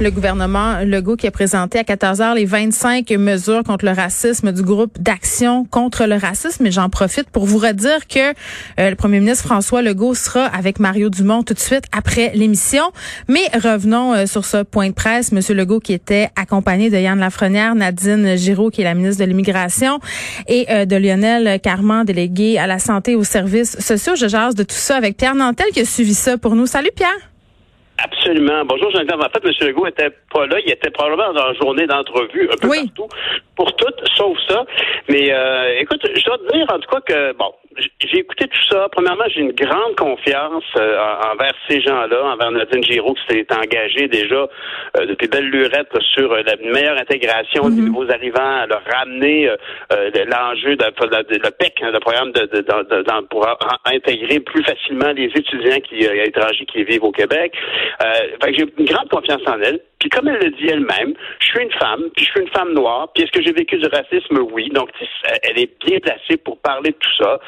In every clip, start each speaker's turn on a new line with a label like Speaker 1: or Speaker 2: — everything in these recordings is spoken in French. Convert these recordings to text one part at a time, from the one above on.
Speaker 1: Le gouvernement Legault qui a présenté à 14 heures les 25 mesures contre le racisme du groupe d'action contre le racisme. Et j'en profite pour vous redire que euh, le premier ministre François Legault sera avec Mario Dumont tout de suite après l'émission. Mais revenons euh, sur ce point de presse. Monsieur Legault qui était accompagné de Yann Lafrenière, Nadine Giraud qui est la ministre de l'Immigration et euh, de Lionel Carman, délégué à la santé et aux services sociaux. Je jase de tout ça avec Pierre Nantel qui a suivi ça pour nous. Salut Pierre.
Speaker 2: Absolument. Bonjour, Jean-Claude. En fait, M. Legault était pas là. Il était probablement dans une journée d'entrevue un peu partout pour tout, sauf ça. Mais euh, écoute, je dois te dire en tout cas que, bon, j'ai écouté tout ça. Premièrement, j'ai une grande confiance euh, envers ces gens-là, envers Nadine Giraud qui s'est engagée déjà euh, depuis belle lurette sur la meilleure intégration des mhm. nouveaux arrivants, à leur ramener l'enjeu de, le PEC, hein, le programme de, de, pour intégrer plus facilement les étudiants qui, étrangers qui vivent au Québec. Euh, j'ai une grande confiance en elle. Puis comme elle le dit elle-même, je suis une femme, puis je suis une femme noire, puis est-ce que j'ai vécu du racisme? Oui. Donc, elle est bien placée pour parler de tout ça.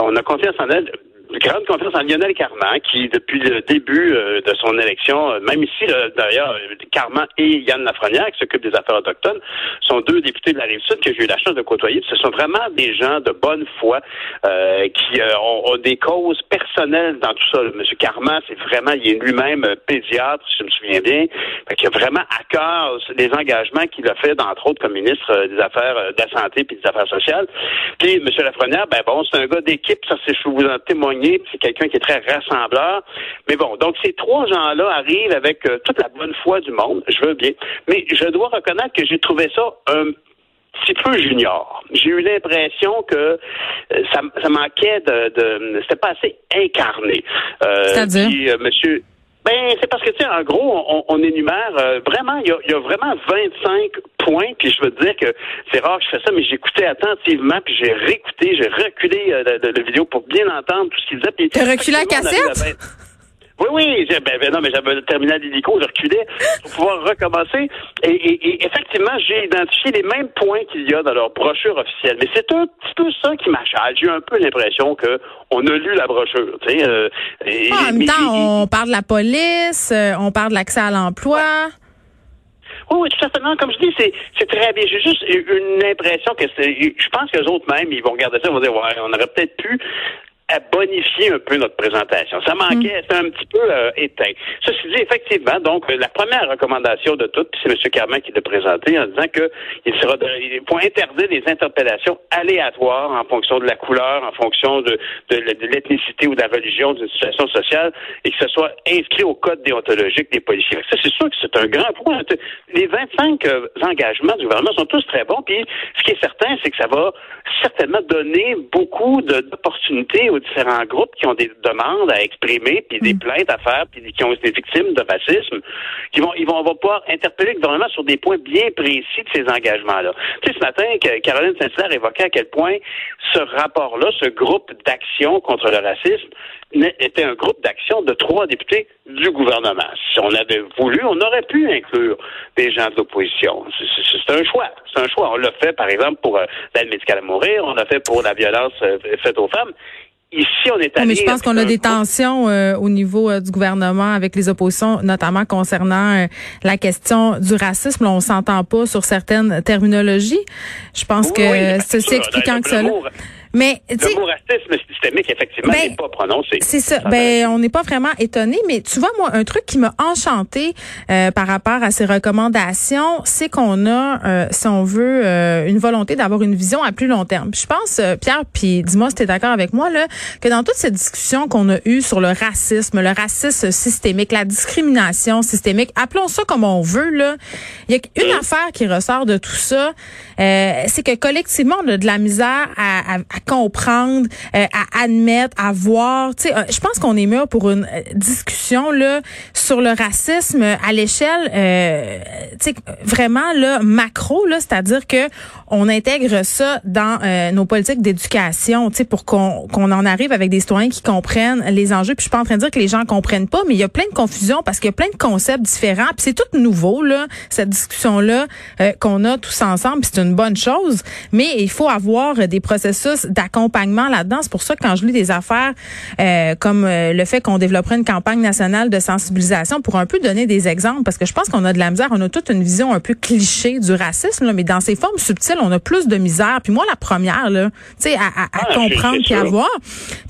Speaker 2: On a confiance en elle grande confiance en Lionel Carman, qui, depuis le début euh, de son élection, euh, même ici, d'ailleurs, Carman et Yann Lafrenière, qui s'occupent des affaires autochtones, sont deux députés de la Rive-Sud que j'ai eu la chance de côtoyer. Ce sont vraiment des gens de bonne foi euh, qui ont, des causes personnelles dans tout ça. Monsieur Carman, c'est vraiment, il est lui-même pédiatre, souviens bien. Fait a vraiment à cœur les engagements qu'il a fait, entre autres, comme ministre des Affaires de la Santé et des Affaires sociales. Puis, Monsieur Lafrenière, ben bon, c'est un gars d'équipe, ça, c'est, je vous en témoigner c'est quelqu'un qui est très rassembleur. Mais bon, donc ces trois gens-là arrivent avec euh, toute la bonne foi du monde, je veux bien. Mais je dois reconnaître que j'ai trouvé ça un petit peu junior. J'ai eu l'impression que euh, ça, ça, manquait de, de c'était pas assez incarné.
Speaker 1: Euh, C'est-à-dire?
Speaker 2: monsieur, ben, c'est parce que, tu sais, en gros, on, on énumère euh, vraiment, il y a, y a, vraiment 25 points, puis je veux te dire que c'est rare que je fais ça, mais j'écoutais attentivement, puis j'ai réécouté, j'ai reculé euh, la, vidéo pour bien entendre tout ce qu'il disait.
Speaker 1: T'as reculé la cassette?
Speaker 2: Oui, oui, ben, ben, non, mais j'avais le terminal d'hélico, je reculais pour pouvoir recommencer. Et, effectivement, j'ai identifié les mêmes points qu'il y a dans leur brochure officielle. Mais c'est un petit peu ça qui m'achale. J'ai eu un peu l'impression que on a lu la brochure. Tu sais, euh,
Speaker 1: ah, en même temps, on parle de la police, euh, on parle de l'accès à l'emploi.
Speaker 2: Oui, oui, tout à fait. comme je dis, c'est, très bien. J'ai juste une impression que c'est. Je pense que les autres même, ils vont regarder ça, ils vont dire ouais, on aurait peut-être pu à bonifier un peu notre présentation. Ça manquait, mm. c'était un petit peu euh, éteint. Ceci dit, effectivement, donc la première recommandation de toutes, c'est M. Carman qui l'a présenté en disant que il sera il faut interdire les interpellations aléatoires en fonction de la couleur, en fonction de, de, l'ethnicité ou de la religion d'une situation sociale, et que ce soit inscrit au code déontologique des policiers. Ça, c'est sûr que c'est un grand point. Les 25 euh, engagements du gouvernement sont tous très bons, puis ce qui est certain, c'est que ça va certainement donner beaucoup d'opportunités aux différents groupes qui ont des demandes à exprimer, puis des mm. plaintes à faire, puis qui ont été victimes de racisme, qui vont, ils vont, pouvoir interpeller le gouvernement sur des points bien précis de ces engagements-là. Tu sais, ce matin, Caroline Saint-Hilaire évoquait à quel point ce rapport-là, ce groupe d'action contre le racisme, était un groupe d'action de trois députés du gouvernement. Si on avait voulu, on aurait pu inclure des gens de l'opposition. C'est un choix. C'est un choix. On l'a fait, par exemple, pour euh, l'aide médicale à mourir. On l'a fait pour la violence euh, faite aux femmes. Ici, on est allé.
Speaker 1: Mais je pense qu'on a des tensions euh, au niveau euh, du gouvernement avec les oppositions, notamment concernant euh, la question du racisme. on s'entend pas sur certaines terminologies. Je pense que ceci expliquant que cela.
Speaker 2: Mais le mot racisme systémique, effectivement, ben, n'est pas prononcé.
Speaker 1: C'est ça. Ben, on n'est pas vraiment étonné, mais tu vois, moi, un truc qui m'a enchanté euh, par rapport à ces recommandations, c'est qu'on a, euh, si on veut, euh, une volonté d'avoir une vision à plus long terme. je pense, Pierre, puis dis-moi si tu es d'accord avec moi, là, que dans toute cette discussion qu'on a eue sur le racisme, le racisme systémique, la discrimination systémique, appelons ça comme on veut, là, il y a une mm. affaire qui ressort de tout ça, c'est que collectivement, on a de la misère à, à, à comprendre, euh, à admettre, à voir. Tu sais, euh, je pense qu'on est mûr pour une euh, discussion là sur le racisme à l'échelle, tu sais, vraiment là macro là, c'est-à-dire que on intègre ça dans euh, nos politiques d'éducation, tu sais, pour qu'on qu'on en arrive avec des citoyens qui comprennent les enjeux. Puis je suis pas en train de dire que les gens comprennent pas, mais il y a plein de confusion parce qu'il y a plein de concepts différents. Puis c'est tout nouveau là, cette discussion là euh, qu'on a tous ensemble. C'est une bonne chose, mais il faut avoir des processus d'accompagnement là-dedans. C'est pour ça que quand je lis des affaires euh, comme le fait qu'on développerait une campagne nationale de sensibilisation pour un peu donner des exemples, parce que je pense qu'on a de la misère, on a toute une vision un peu cliché du racisme, là, mais dans ses formes subtiles, on a plus de misère. Puis moi, la première, là, tu sais, à, à,
Speaker 2: Ah,
Speaker 1: comprendre puis à voir,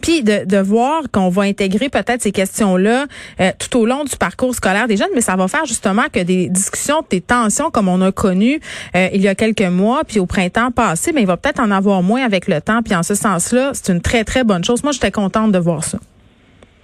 Speaker 1: puis de, de voir qu'on va intégrer peut-être ces questions-là euh, tout au long du parcours scolaire des jeunes, mais ça va faire justement que des discussions, des tensions comme on a connu euh, il y a quelques mois, puis au printemps passé, mais il va peut-être en avoir moins avec le temps. Puis en ce sens-là, c'est une très très bonne chose. Moi, j'étais contente de voir ça.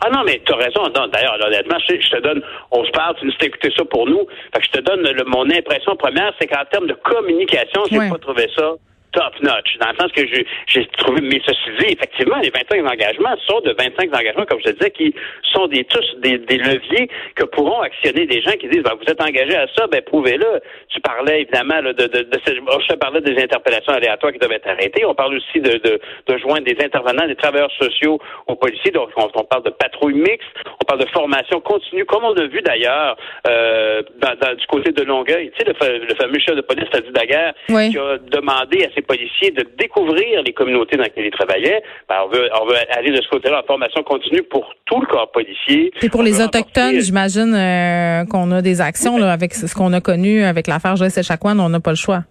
Speaker 2: Ah non, mais tu as raison. D'ailleurs, honnêtement, je, je te donne, on se parle, tu nous as écouté ça pour nous. Fait que je te donne le- mon impression première, c'est qu'en termes de communication, j'ai pas trouvé ça top notch. Dans le sens que j'ai trouvé, mais ceci dit, effectivement, les 25 engagements sont de 25 engagements, comme je disais, qui sont des tous des, des leviers que pourront actionner des gens qui disent, ben, vous êtes engagés à ça, ben prouvez-le. Tu parlais évidemment là, de, de, de, oh, je parlais des interpellations aléatoires qui doivent être arrêtées. On parle aussi de, de, de joindre des intervenants, des travailleurs sociaux aux policiers. Donc, on, on parle de patrouille mixte, on parle de formation continue, comme on a vu d'ailleurs euh, dans, dans- du côté de Longueuil. Tu sais, le, le fameux chef de police, Fadi Daguerre,
Speaker 1: Oui.
Speaker 2: qui a demandé à ses policiers de découvrir les communautés dans lesquelles ils travaillaient. Ben, on, veut, on veut aller de ce côté-là en formation continue pour tout le corps policier.
Speaker 1: Et pour
Speaker 2: On
Speaker 1: les autochtones, j'imagine euh, qu'on a des actions là, avec ce qu'on a connu avec l'affaire Joyce Echaquan, on n'a pas le choix.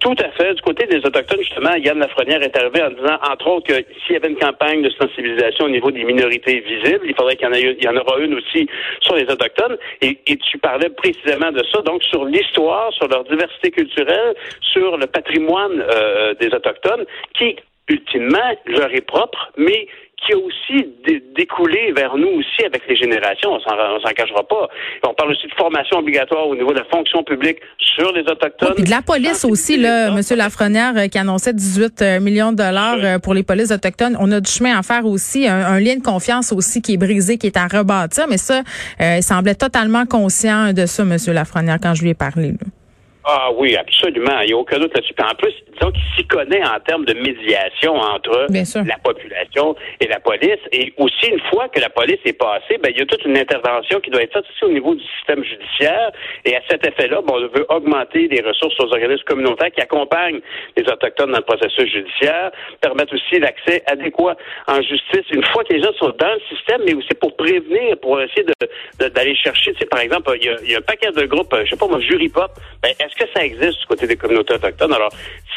Speaker 2: Tout à fait. Du côté des Autochtones, justement, Yann Lafrenière est arrivé en disant, entre autres, que s'il y avait une campagne de sensibilisation au niveau des minorités visibles, il faudrait qu'il y en, ait- il y en aura une aussi sur les Autochtones. Et, et tu parlais précisément de ça, donc sur l'histoire, sur leur diversité culturelle, sur le patrimoine euh, des Autochtones, qui, ultimement, leur est propre, mais qui a aussi dé- découlé vers nous aussi avec les générations. On s'en, cachera pas. On parle aussi de formation obligatoire au niveau de la fonction publique sur les Autochtones.
Speaker 1: Puis de la police aussi, là, Monsieur Lafrenière euh, qui annonçait 18 euh, millions de dollars euh, pour les polices autochtones. On a du chemin à faire aussi, un, un lien de confiance aussi qui est brisé, qui est à rebâtir. Mais ça, euh, il semblait totalement conscient de ça, Monsieur Lafrenière, quand je lui ai parlé. là.
Speaker 2: Ah oui, absolument. Il n'y a aucun doute là-dessus. En plus, disons qu'il s'y connaît en termes de médiation entre la population et la police. Et aussi, une fois que la police est passée, ben, il y a toute une intervention qui doit être faite aussi au niveau du système judiciaire. Et à cet effet-là, bon, on veut augmenter les ressources aux organismes communautaires qui accompagnent les Autochtones dans le processus judiciaire, permettre aussi l'accès adéquat en justice une fois que les gens sont dans le système, mais aussi pour prévenir, pour essayer de, de- d'aller chercher, tu sais, par exemple, il y, a, il y a un paquet de groupes, je sais pas moi, Jury Pop, ben, est-ce que ça existe du côté des communautés autochtones? Alors,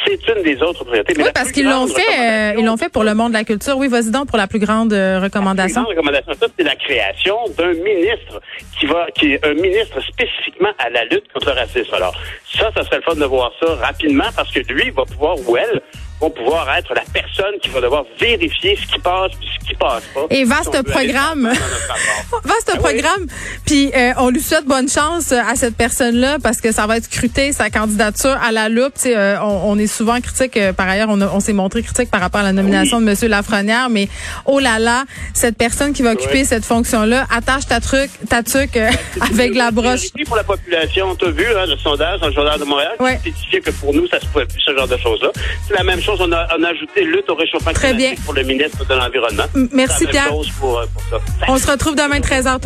Speaker 2: c'est une des autres priorités. Mais
Speaker 1: Oui, parce qu'ils l'ont fait, euh,
Speaker 2: recommandation-
Speaker 1: ils l'ont fait pour le monde de la culture. Oui, vas-y donc pour la plus grande euh,
Speaker 2: la
Speaker 1: recommandation.
Speaker 2: plus grande recommandation, ça, c'est la création d'un ministre qui va, qui est un ministre spécifiquement à la lutte contre le racisme. Alors, ça, ça serait le fun de voir ça rapidement parce que lui va pouvoir, ou elle, vont pouvoir être la personne qui va devoir vérifier ce qui passe puis ce qui passe pas.
Speaker 1: Et vaste
Speaker 2: Si
Speaker 1: programme. Vaste
Speaker 2: oui.
Speaker 1: programme. Puis euh, on lui souhaite bonne chance euh, à cette personne-là parce que ça va être scruté sa candidature à la loupe. Euh, on, on est souvent critique. euh, par ailleurs, on, a- on s'est montré critique par rapport à la nomination de Monsieur Lafrenière. Mais oh là là, cette personne qui va occuper
Speaker 2: Oui.
Speaker 1: cette fonction-là, attache ta truc, ta tuque euh, avec la broche.
Speaker 2: pour la population, t'as vu hein, le sondage dans le journal de Montréal qui que pour nous, ça se pouvait plus ce genre de choses-là. C'est la même chose, on a, on a ajouté lutte au réchauffement
Speaker 1: Très
Speaker 2: climatique
Speaker 1: bien.
Speaker 2: pour le ministre de l'Environnement.
Speaker 1: Merci, Pierre.
Speaker 2: chose pour, euh, pour ça.
Speaker 1: On se retrouve demain 13h.